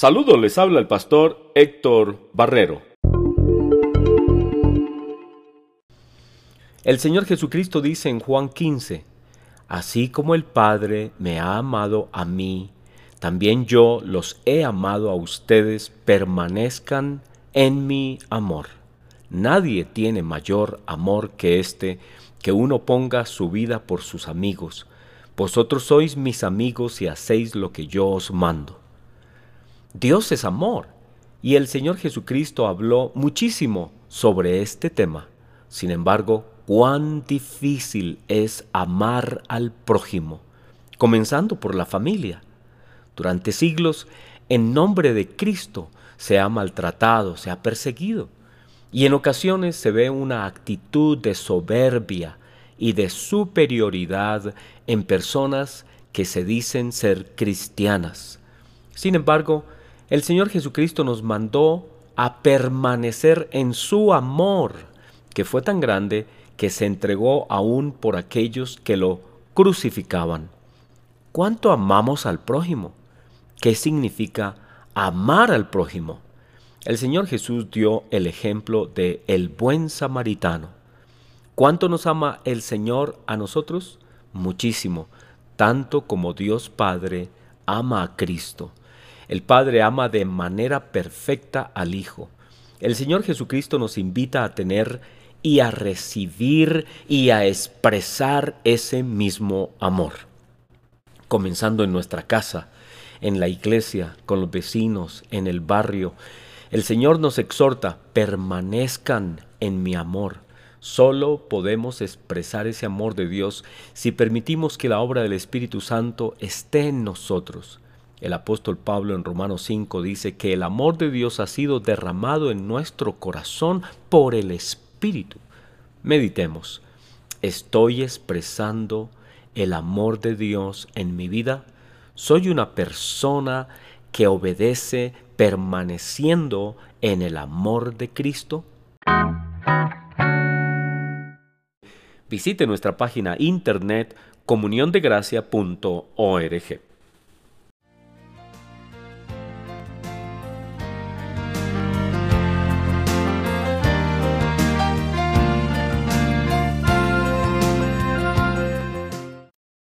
Saludos, les habla el pastor Héctor Barrero. El Señor Jesucristo dice en Juan 15, Así como el Padre me ha amado a mí, también yo los he amado a ustedes, permanezcan en mi amor. Nadie tiene mayor amor que este, que uno ponga su vida por sus amigos. Vosotros sois mis amigos y hacéis lo que yo os mando. Dios es amor y el Señor Jesucristo habló muchísimo sobre este tema. Sin embargo, cuán difícil es amar al prójimo, comenzando por la familia. Durante siglos, en nombre de Cristo, se ha maltratado, se ha perseguido, y en ocasiones se ve una actitud de soberbia y de superioridad en personas que se dicen ser cristianas. Sin embargo, el Señor Jesucristo nos mandó a permanecer en su amor, que fue tan grande que se entregó aún por aquellos que lo crucificaban. ¿Cuánto amamos al prójimo? ¿Qué significa amar al prójimo? El Señor Jesús dio el ejemplo de el buen samaritano. ¿Cuánto nos ama el Señor a nosotros? Muchísimo, tanto como Dios Padre ama a Cristo. El Padre ama de manera perfecta al Hijo. El Señor Jesucristo nos invita a tener y a recibir y a expresar ese mismo amor. Comenzando en nuestra casa, en la iglesia, con los vecinos, en el barrio. El Señor nos exhorta, permanezcan en mi amor. Solo podemos expresar ese amor de Dios si permitimos que la obra del Espíritu Santo esté en nosotros. El apóstol Pablo en Romanos 5 dice que el amor de Dios ha sido derramado en nuestro corazón por el Espíritu. Meditemos, ¿estoy expresando el amor de Dios en mi vida? ¿Soy una persona que obedece permaneciendo en el amor de Cristo? Visite nuestra página internet comuniondegracia.org.